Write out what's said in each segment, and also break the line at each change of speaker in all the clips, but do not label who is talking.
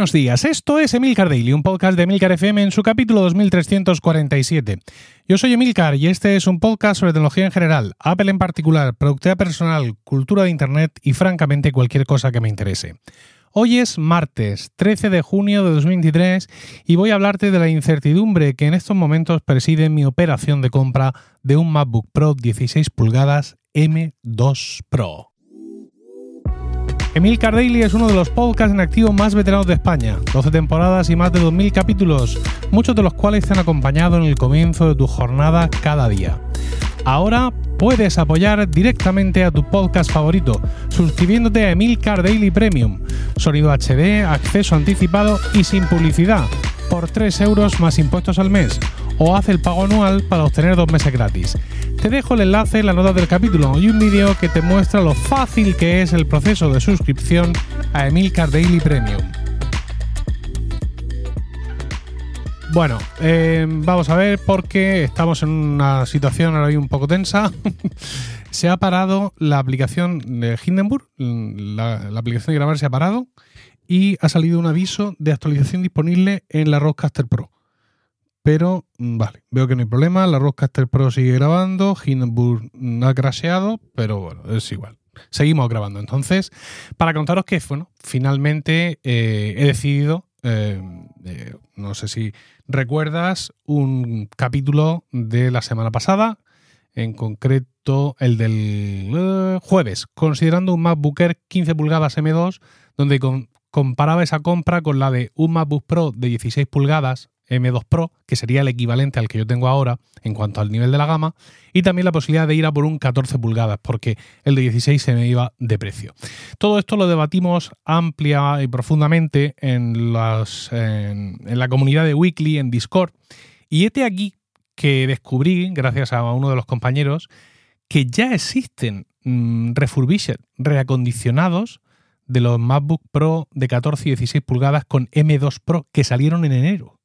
Buenos días, esto es Emilcar Daily, un podcast de Emilcar FM en su capítulo 2347. Yo soy Emilcar y este es un podcast sobre tecnología en general, Apple en particular, productividad personal, cultura de Internet y francamente cualquier cosa que me interese. Hoy es martes 13 de junio de 2023 y voy a hablarte de la incertidumbre que en estos momentos preside mi operación de compra de un MacBook Pro 16 pulgadas M2 Pro. Emil Daily es uno de los podcasts en activo más veteranos de España, 12 temporadas y más de 2.000 capítulos, muchos de los cuales te han acompañado en el comienzo de tu jornada cada día. Ahora puedes apoyar directamente a tu podcast favorito, suscribiéndote a Emilcar Daily Premium, sonido HD, acceso anticipado y sin publicidad, por 3 euros más impuestos al mes, o haz el pago anual para obtener dos meses gratis. Te dejo el enlace en la nota del capítulo y un vídeo que te muestra lo fácil que es el proceso de suscripción a Emilcar Daily Premium. Bueno, eh, vamos a ver porque estamos en una situación ahora un poco tensa. se ha parado la aplicación de Hindenburg, la, aplicación de grabar se ha parado y ha salido un aviso de actualización disponible en la Rodecaster Pro. Pero, mm, vale, veo que no hay problema. La Rodecaster Pro sigue grabando. Hindenburg ha crasheado, pero bueno, es igual. Seguimos grabando. Entonces, para contaros que, bueno, finalmente eh, he decidido, eh, eh, no sé si recuerdas, un capítulo de la semana pasada, en concreto el del jueves, considerando un MacBook Air 15 pulgadas M2, donde comparaba esa compra con la de un MacBook Pro de 16 pulgadas M2 Pro, que sería el equivalente al que yo tengo ahora en cuanto al nivel de la gama, y también la posibilidad de ir a por un 14 pulgadas, porque el de 16 se me iba de precio. Todo esto lo debatimos amplia y profundamente en, las, en, la comunidad de Weekly, en Discord, y este aquí que descubrí, gracias a uno de los compañeros, que ya existen mmm, refurbished, reacondicionados, de los MacBook Pro de 14 y 16 pulgadas con M2 Pro que salieron en enero.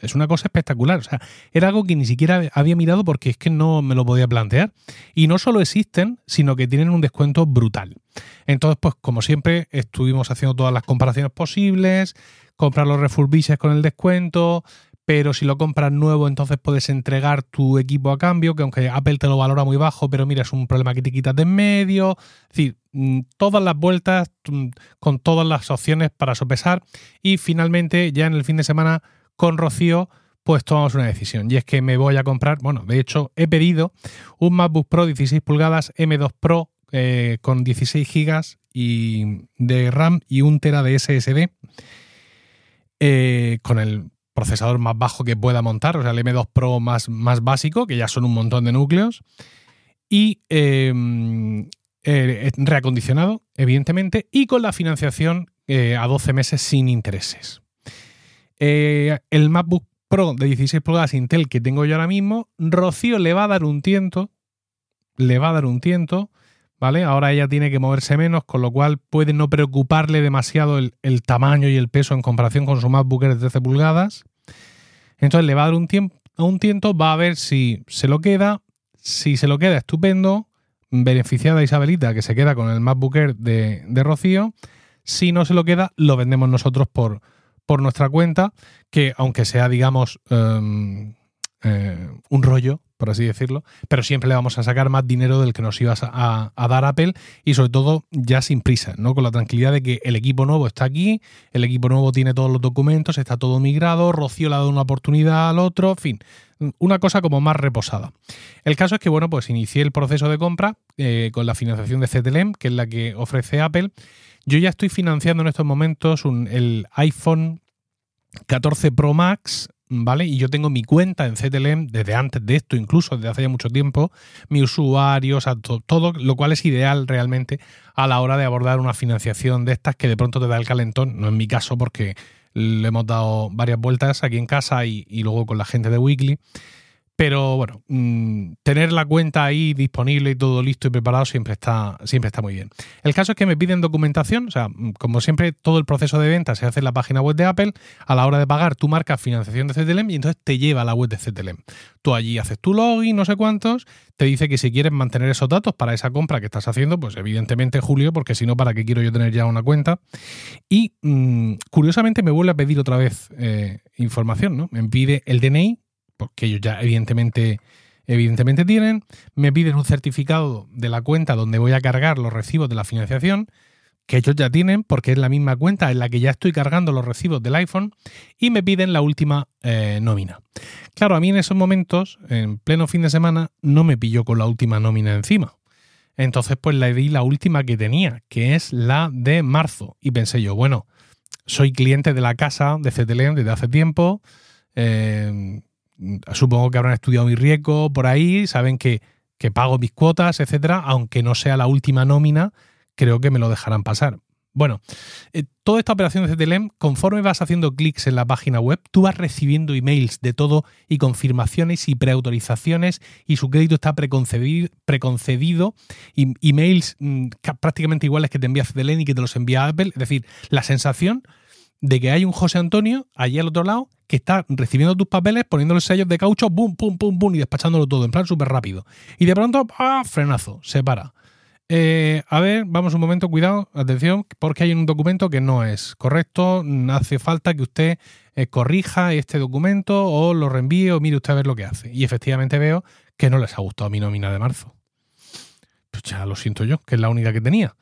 Es una cosa espectacular. O sea, era algo que ni siquiera había mirado porque es que no me lo podía plantear. Y no solo existen, sino que tienen un descuento brutal. Entonces, pues como siempre, estuvimos haciendo todas las comparaciones posibles, comprar los refurbishes con el descuento, pero si lo compras nuevo, entonces puedes entregar tu equipo a cambio, que aunque Apple te lo valora muy bajo, pero mira, es un problema que te quitas de en medio. Es decir, mm, todas las vueltas mm, con todas las opciones para sopesar. Y finalmente, ya en el fin de semana con Rocío, pues tomamos una decisión. Y es que me voy a comprar, bueno, de hecho he pedido un MacBook Pro 16 pulgadas M2 Pro eh, con 16 GB de RAM y un tera de SSD eh, con el procesador más bajo que pueda montar, o sea, el M2 Pro más, más básico, que ya son un montón de núcleos, y em, eh, reacondicionado, evidentemente, y con la financiación a 12 meses sin intereses. Eh, el MacBook Pro de 16 pulgadas Intel que tengo yo ahora mismo, Rocío le va a dar un tiento, le va a dar un tiento, ¿vale? Ahora ella tiene que moverse menos, con lo cual puede no preocuparle demasiado el, tamaño y el peso en comparación con su MacBook de 13 pulgadas. Entonces le va a dar un, tiempo, un tiento, va a ver si se lo queda. Si se lo queda, estupendo. Beneficiada Isabelita, que se queda con el MacBook de, de Rocío. Si no se lo queda, lo vendemos nosotros por, por nuestra cuenta, que aunque sea, digamos, em, eh, un rollo, por así decirlo, pero siempre le vamos a sacar más dinero del que nos ibas a, dar Apple y sobre todo ya sin prisa, ¿no? Con la tranquilidad de que el equipo nuevo está aquí, el equipo nuevo tiene todos los documentos, está todo migrado, Rocío le ha dado una oportunidad al otro, en fin, una cosa como más reposada. El caso es que, bueno, pues inicié el proceso de compra eh, con la financiación de CTLM, que es la que ofrece Apple, yo ya estoy financiando en estos momentos el iPhone 14 Pro Max, ¿vale? Y yo tengo mi cuenta en CTLM desde antes de esto, incluso desde hace ya mucho tiempo, mi usuario, o todo, lo cual es ideal realmente a la hora de abordar una financiación de estas que de pronto te da el calentón, no en mi caso porque le hemos dado varias vueltas aquí en casa y, y luego con la gente de Weekly Pero bueno, mm, tener la cuenta ahí disponible y todo listo y preparado siempre está, siempre está muy bien. El caso es que me piden documentación, o sea, mm, como siempre, todo el proceso de venta se hace en la página web de Apple. A la hora de pagar, tú marcas financiación de CTLM y entonces te lleva a la web de CTLM. Tú allí haces tu login, no sé cuántos, te dice que si quieres mantener esos datos para esa compra que estás haciendo, pues evidentemente Julio, porque si no, ¿para qué quiero yo tener ya una cuenta? Y mm, curiosamente me vuelve a pedir otra vez eh, información, ¿no? Me pide el DNI porque ellos ya evidentemente, evidentemente tienen, me piden un certificado de la cuenta donde voy a cargar los recibos de la financiación, que ellos ya tienen, porque es la misma cuenta en la que ya estoy cargando los recibos del iPhone, y me piden la última eh, nómina. Claro, a mí en esos momentos, en pleno fin de semana, no me pilló con la última nómina encima. Entonces, pues le di la última que tenía, que es la de marzo. Y pensé yo, bueno, soy cliente de la casa de CTLM desde hace tiempo. Eh, supongo que habrán estudiado mi riesgo por ahí, saben que, pago mis cuotas, etcétera, aunque no sea la última nómina, creo que me lo dejarán pasar. Bueno, eh, toda esta operación de CTLM, conforme vas haciendo clics en la página web, tú vas recibiendo emails de todo y confirmaciones y preautorizaciones y su crédito está preconcebido, preconcedido y emails mm, prácticamente iguales que te envía CTLM y que te los envía Apple. Es decir, la sensación de que hay un José Antonio allí al otro lado que está recibiendo tus papeles, poniéndole sellos de caucho, boom, pum, pum, pum, y despachándolo todo, en plan súper rápido. Y de pronto, ¡ah! frenazo, se para. Eh, a ver, vamos un momento, cuidado, atención, porque hay un documento que no es correcto, hace falta que usted eh, corrija este documento o lo reenvíe o mire usted a ver lo que hace. Y efectivamente veo que no les ha gustado mi nómina de marzo. Pues ya lo siento yo, que es la única que tenía.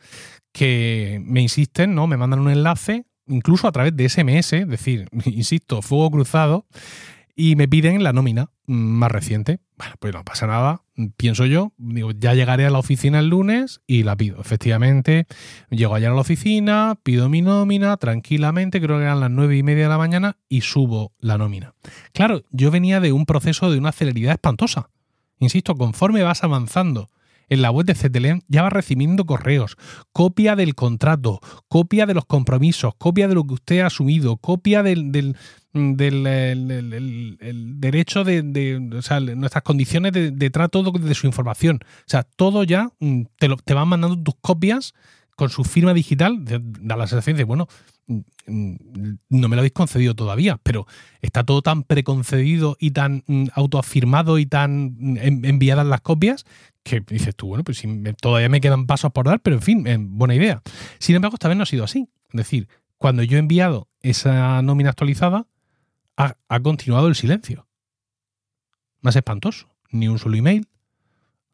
Que me insisten, ¿no? Me mandan un enlace incluso a través de SMS, es decir, insisto, fuego cruzado, y me piden la nómina más reciente. Bueno, pues no pasa nada, pienso yo, digo, ya llegaré a la oficina el lunes y la pido. Efectivamente, llego allá a la oficina, pido mi nómina tranquilamente, creo que eran las nueve y media de la mañana, y subo la nómina. Claro, yo venía de un proceso de una celeridad espantosa. Insisto, conforme vas avanzando en la web de CTLM ya va recibiendo correos, copia del contrato, copia de los compromisos, copia de lo que usted ha asumido, copia del, del, derecho de, nuestras condiciones de, trato de su información. O sea, todo ya mm, te, lo, te van mandando tus copias con su firma digital, da la sensación de, bueno, mm, mm, no me lo habéis concedido todavía, pero está todo tan preconcedido y tan autoafirmado y tan enviadas las copias que dices tú, bueno, pues todavía me quedan pasos por dar, pero en fin, eh, buena idea. Sin embargo, esta vez no ha sido así. Es decir, cuando yo he enviado esa nómina actualizada, ha, continuado el silencio. Más espantoso. Ni un solo email.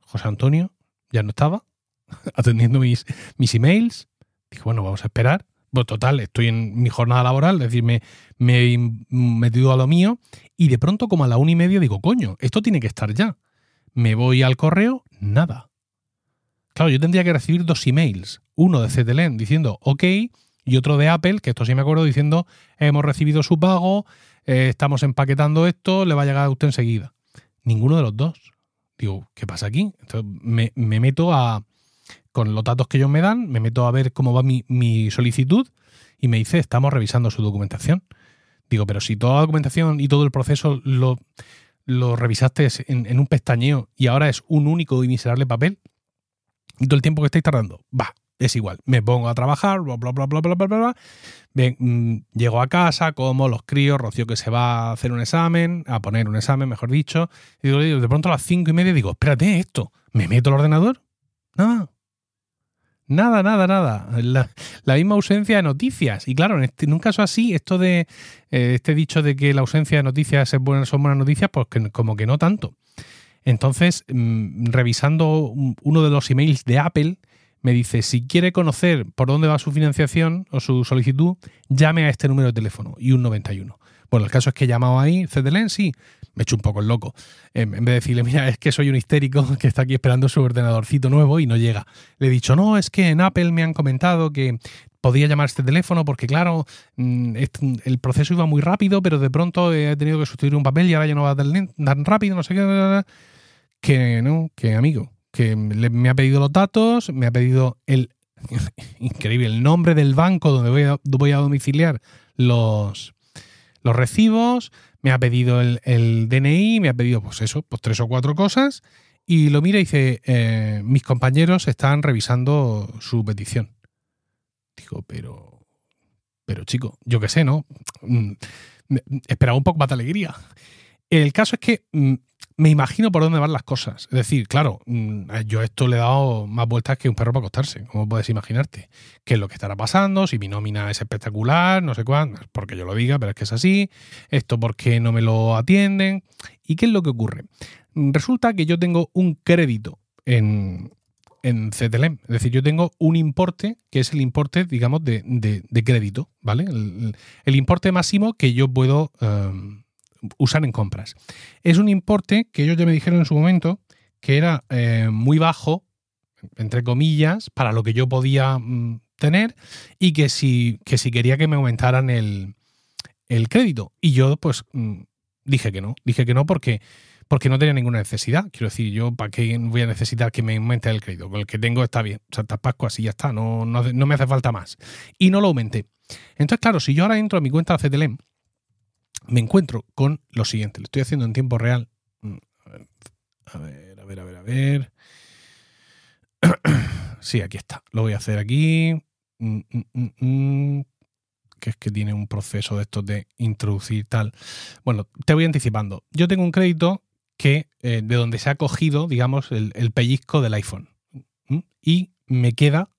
José Antonio ya no estaba atendiendo mis, mis emails. Dije, bueno, vamos a esperar. Bueno, total, estoy en mi jornada laboral, es decir, me, me he metido a lo mío y de pronto como a la una y media digo, coño, esto tiene que estar ya. Me voy al correo, nada. Claro, yo tendría que recibir dos emails. Uno de CTLN diciendo OK y otro de Apple, que esto sí me acuerdo, diciendo hemos recibido su pago, eh, estamos empaquetando esto, le va a llegar a usted enseguida. Ninguno de los dos. Digo, ¿qué pasa aquí? Entonces me, meto a, con los datos que ellos me dan, me meto a ver cómo va mi, mi solicitud y me dice, estamos revisando su documentación. Digo, pero si toda la documentación y todo el proceso lo, lo revisaste en, un pestañeo y ahora es un único y miserable papel, todo el tiempo que estáis tardando, va, es igual. Me pongo a trabajar, bla, bla, bla, bla, bla, bla, bla. Mm, llego a casa, como los críos, Rocío que se va a hacer un examen, a poner un examen, mejor dicho. Y de pronto a las cinco y media digo, espérate, esto, ¿me meto el ordenador? No, Nada, nada, nada. La, misma ausencia de noticias. Y claro, en, este, un caso así, esto de eh, este dicho de que la ausencia de noticias es buena, son buenas noticias, pues como que no tanto. Entonces, mm, revisando uno de los emails de Apple, me dice, si quiere conocer por dónde va su financiación o su solicitud, llame a este número de teléfono y un 91. Bueno, el caso es que he llamado ahí, CDLEN, sí, me he hecho un poco el loco. En, vez de decirle, mira, es que soy un histérico que está aquí esperando su ordenadorcito nuevo y no llega. Le he dicho, no, es que en Apple me han comentado que podía llamar este teléfono porque, claro, mm, el proceso iba muy rápido, pero de pronto he tenido que sustituir un papel y ahora ya no va tan rápido, no sé qué. Que no, que amigo, que me ha pedido los datos, me ha pedido el increíble el nombre del banco donde voy a, voy a domiciliar los, los recibos, me ha pedido el, DNI, me ha pedido, pues eso, pues tres o cuatro cosas, y lo mira y dice, eh, mis compañeros están revisando su petición. Digo, pero, pero chico, yo qué sé, ¿no? Mm, esperaba un poco más de alegría. El caso es que mm, me imagino por dónde van las cosas. Es decir, claro, mm, yo esto le he dado más vueltas que un perro para acostarse, como puedes imaginarte. ¿Qué es lo que estará pasando? Si mi nómina es espectacular, no sé cuándo, porque yo lo diga, pero es que es así. Esto porque no me lo atienden. ¿Y qué es lo que ocurre? Resulta que yo tengo un crédito en, en CTLM. Es decir, yo tengo un importe que es el importe, digamos, de, crédito, ¿vale? El, importe máximo que yo puedo em, usar en compras. Es un importe que ellos ya me dijeron en su momento que era eh, muy bajo, entre comillas, para lo que yo podía mm, tener y que si, que si quería que me aumentaran el, el crédito. Y yo, pues, mm, dije que no. Dije que no porque porque no tenía ninguna necesidad. Quiero decir, yo para qué voy a necesitar que me aumente el crédito. Con el que tengo está bien. Santa Pascua, así ya está. No, no, me hace falta más. Y no lo aumenté. Entonces, claro, si yo ahora entro a mi cuenta de CTLM, me encuentro con lo siguiente. Lo estoy haciendo en tiempo real. Mm, a ver, a ver, a ver, a ver. Sí, aquí está. Lo voy a hacer aquí. Mm, mm, que es que tiene un proceso de estos de introducir tal. Bueno, te voy anticipando. Yo tengo un crédito que eh, de donde se ha cogido, digamos, el, pellizco del iPhone. Y me queda,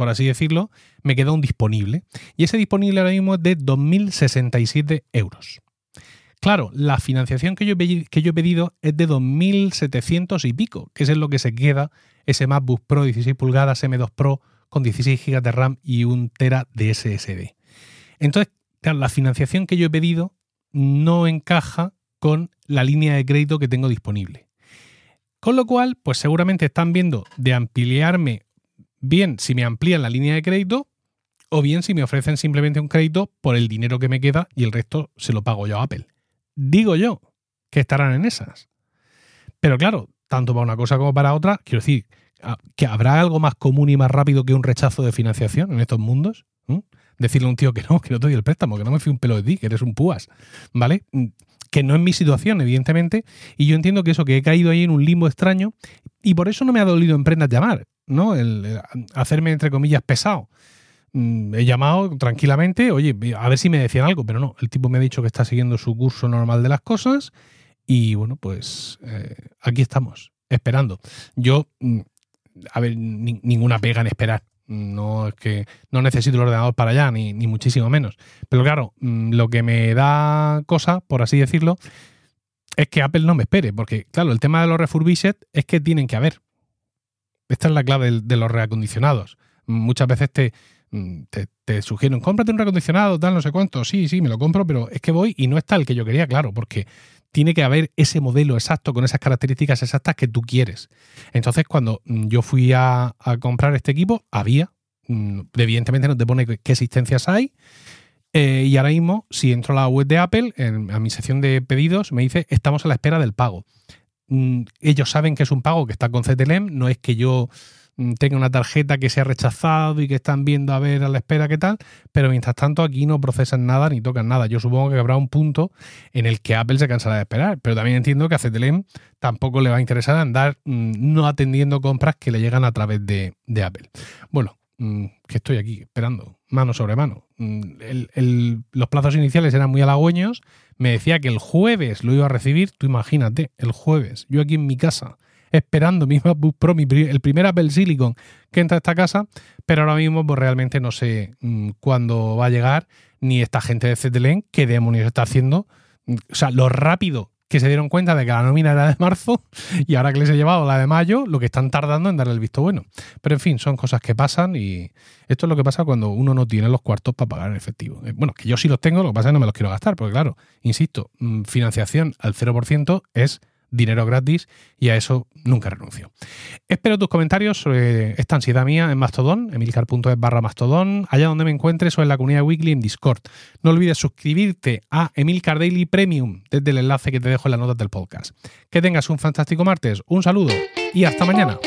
por así decirlo, me queda un disponible. Y ese disponible ahora mismo es de 2.067 euros. Claro, la financiación que yo, que yo he pedido es de 2.700 y pico, que es lo que se queda ese MacBook Pro 16 pulgadas M2 Pro con 16 GB de RAM y un Tera de SSD. Entonces, la financiación que yo he pedido no encaja con la línea de crédito que tengo disponible. Con lo cual, pues seguramente están viendo de ampliarme bien si me amplían la línea de crédito o bien si me ofrecen simplemente un crédito por el dinero que me queda y el resto se lo pago yo a Apple. Digo yo que estarán en esas. Pero claro, tanto para una cosa como para otra, quiero decir, que habrá algo más común y más rápido que un rechazo de financiación en estos mundos. Decirle a un tío que no, que no te doy el préstamo, que no me fui un pelo de ti, que eres un púas, ¿vale? que no es mi situación, evidentemente, y yo entiendo que eso, que he caído ahí en un limbo extraño, y por eso no me ha dolido en prendas llamar, ¿no? El, hacerme, entre comillas, pesado. Mm, he llamado tranquilamente, oye, a ver si me decían algo, pero no, el tipo me ha dicho que está siguiendo su curso normal de las cosas, y bueno, pues eh, aquí estamos, esperando. Yo, mm, a ver, ninguna pega en esperar. No es que no necesito el ordenador para allá, ni, muchísimo menos. Pero claro, mm, lo que me da cosa, por así decirlo, es que Apple no me espere. Porque, claro, el tema de los refurbished es que tienen que haber. Esta es la clave de, los reacondicionados. Muchas veces te, mm, te, te, sugieren, cómprate un reacondicionado, tal, no sé cuánto. Sí, sí, me lo compro, pero es que voy y no está el que yo quería, claro, porque tiene que haber ese modelo exacto con esas características exactas que tú quieres. Entonces, cuando mm, yo fui a, comprar este equipo, había, mm, evidentemente no te pone qué existencias hay. Eh, y ahora mismo, si entro a la web de Apple, en, a mi sección de pedidos, me dice, estamos a la espera del pago. Ellos saben que es un pago que está con CTLM, no es que yo Mm, tenga una tarjeta que se ha rechazado y que están viendo a ver a la espera qué tal, pero mientras tanto aquí no procesan nada ni tocan nada. Yo supongo que habrá un punto en el que Apple se cansará de esperar, pero también entiendo que a CTLM tampoco le va a interesar andar mm, no atendiendo compras que le llegan a través de, Apple. Bueno, mm, que estoy aquí esperando, mano sobre mano. los plazos iniciales eran muy halagüeños. Me decía que el jueves lo iba a recibir. Tú imagínate, el jueves, yo aquí en mi casa, esperando mi MacBook Pro, el primer Apple Silicon que entra a esta casa, pero ahora mismo pues realmente no sé mm, cuándo va a llegar, ni esta gente de CTLN que demonios está haciendo. O sea, lo rápido que se dieron cuenta de que la nómina era de marzo y ahora que les he llevado la de mayo, lo que están tardando en darle el visto bueno. Pero en fin, son cosas que pasan y esto es lo que pasa cuando uno no tiene los cuartos para pagar en efectivo. Eh, bueno, que yo sí los tengo, lo que pasa es que no me los quiero gastar, porque claro, insisto, mm, financiación al 0% es dinero gratis y a eso nunca renuncio. Espero tus comentarios sobre esta ansiedad mía en Mastodon, emilcar.es barra Mastodon, allá donde me encuentres o en la comunidad weekly en Discord. No olvides suscribirte a Emilcar Daily Premium desde el enlace que te dejo en las notas del podcast. Que tengas un fantástico martes, un saludo y hasta mañana.